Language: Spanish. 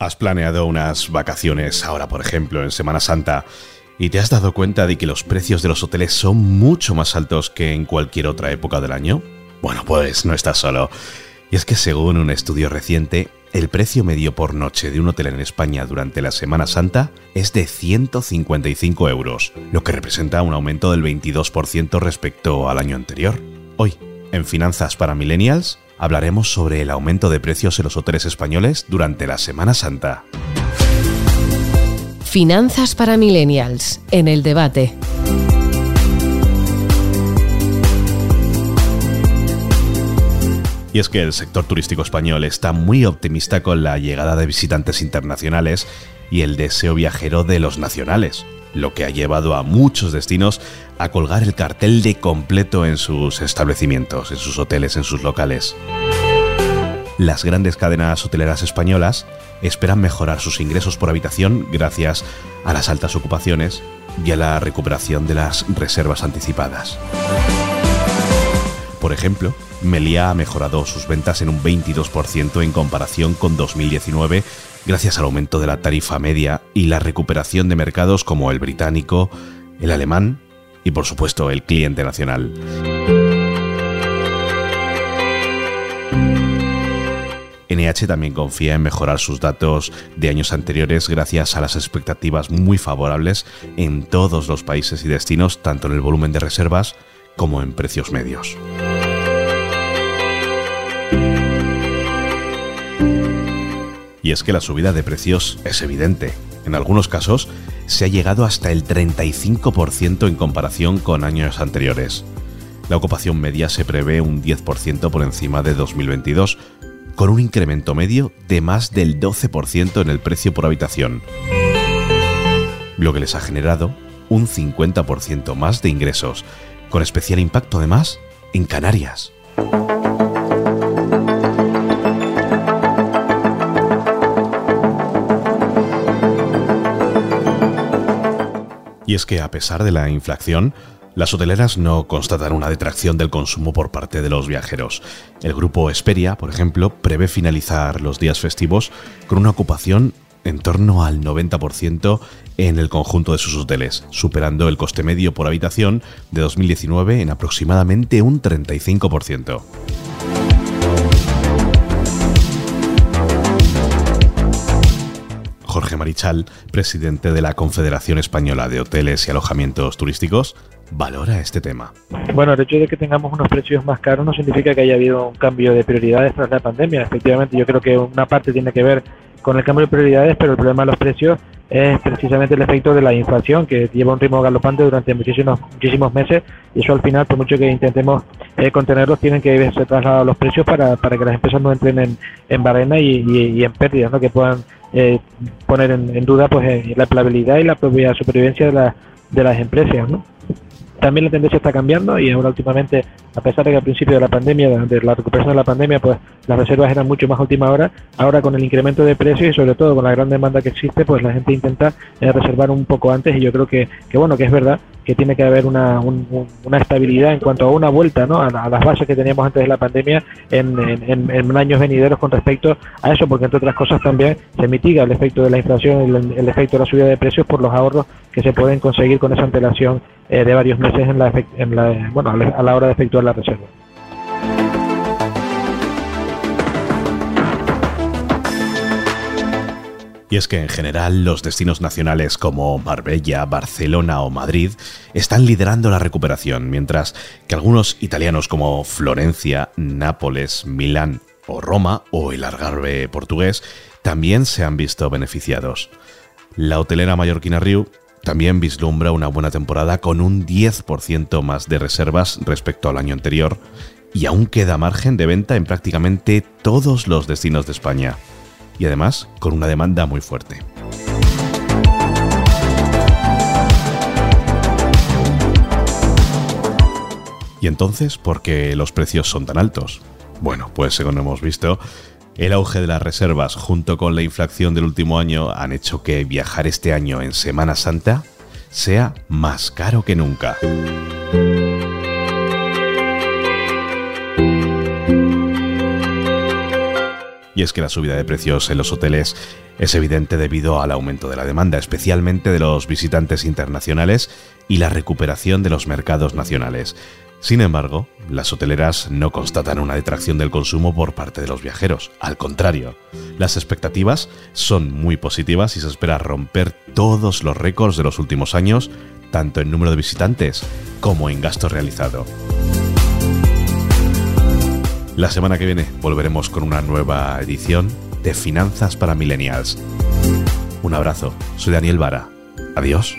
Has planeado unas vacaciones ahora, por ejemplo, en Semana Santa, y te has dado cuenta de que los precios de los hoteles son mucho más altos que en cualquier otra época del año. Bueno, pues no estás solo. Y es que según un estudio reciente, el precio medio por noche de un hotel en España durante la Semana Santa es de 155 euros, lo que representa un aumento del 22% respecto al año anterior. Hoy, en Finanzas para Millennials, hablaremos sobre el aumento de precios en los hoteles españoles durante la Semana Santa. Finanzas para Millennials, en el debate. Y es que el sector turístico español está muy optimista con la llegada de visitantes internacionales y el deseo viajero de los nacionales, lo que ha llevado a muchos destinos a colgar el cartel de completo en sus establecimientos, en sus hoteles, en sus locales. Las grandes cadenas hoteleras españolas esperan mejorar sus ingresos por habitación gracias a las altas ocupaciones y a la recuperación de las reservas anticipadas. Por ejemplo, Melia ha mejorado sus ventas en un 22% en comparación con 2019 gracias al aumento de la tarifa media y la recuperación de mercados como el británico, el alemán y por supuesto el cliente nacional. NH también confía en mejorar sus datos de años anteriores gracias a las expectativas muy favorables en todos los países y destinos, tanto en el volumen de reservas como en precios medios. Y es que la subida de precios es evidente. En algunos casos se ha llegado hasta el 35% en comparación con años anteriores. La ocupación media se prevé un 10% por encima de 2022, con un incremento medio de más del 12% en el precio por habitación, lo que les ha generado un 50% más de ingresos, con especial impacto además en Canarias. Y es que a pesar de la inflación, las hoteleras no constatan una detracción del consumo por parte de los viajeros. El grupo Esperia, por ejemplo, prevé finalizar los días festivos con una ocupación en torno al 90% en el conjunto de sus hoteles, superando el coste medio por habitación de 2019 en aproximadamente un 35%. Jorge Marichal, presidente de la Confederación Española de Hoteles y Alojamientos Turísticos, valora este tema. Bueno, el hecho de que tengamos unos precios más caros no significa que haya habido un cambio de prioridades tras la pandemia. Efectivamente, yo creo que una parte tiene que ver con el cambio de prioridades, pero el problema de los precios es precisamente el efecto de la inflación que lleva un ritmo galopante durante muchísimos muchísimos meses y eso al final, por mucho que intentemos eh, contenerlos, tienen que ser trasladados los precios para, para que las empresas no entren en, en barrena y, en pérdidas, ¿no? que puedan eh, poner en, duda pues eh, la empleabilidad y la propia supervivencia de, la, de las empresas. ¿no? También la tendencia está cambiando y ahora últimamente, a pesar de que al principio de la pandemia, de la recuperación de la pandemia, pues las reservas eran mucho más última hora, ahora con el incremento de precios y sobre todo con la gran demanda que existe, pues la gente intenta eh, reservar un poco antes y yo creo que, que bueno, que es verdad que tiene que haber una, estabilidad en cuanto a una vuelta ¿no? a, las bases que teníamos antes de la pandemia en, en, años venideros con respecto a eso, porque entre otras cosas también se mitiga el efecto de la inflación y el, efecto de la subida de precios por los ahorros que se pueden conseguir con esa antelación eh, de varios meses en la, en la, bueno, a la hora de efectuar la reserva. Y es que en general los destinos nacionales como Marbella, Barcelona o Madrid están liderando la recuperación, mientras que algunos italianos como Florencia, Nápoles, Milán o Roma o el Algarve portugués también se han visto beneficiados. La hotelera mallorquina Riu también vislumbra una buena temporada con un 10% más de reservas respecto al año anterior y aún queda margen de venta en prácticamente todos los destinos de España y además con una demanda muy fuerte. ¿Y entonces por qué los precios son tan altos? Bueno, pues según hemos visto, el auge de las reservas junto con la inflación del último año han hecho que viajar este año en Semana Santa sea más caro que nunca. Y es que la subida de precios en los hoteles es evidente debido al aumento de la demanda, especialmente de los visitantes internacionales y la recuperación de los mercados nacionales. Sin embargo, las hoteleras no constatan una detracción del consumo por parte de los viajeros. Al contrario, las expectativas son muy positivas y se espera romper todos los récords de los últimos años, tanto en número de visitantes como en gasto realizado. La semana que viene volveremos con una nueva edición de Finanzas para Millennials. Un abrazo, soy Daniel Vara. Adiós.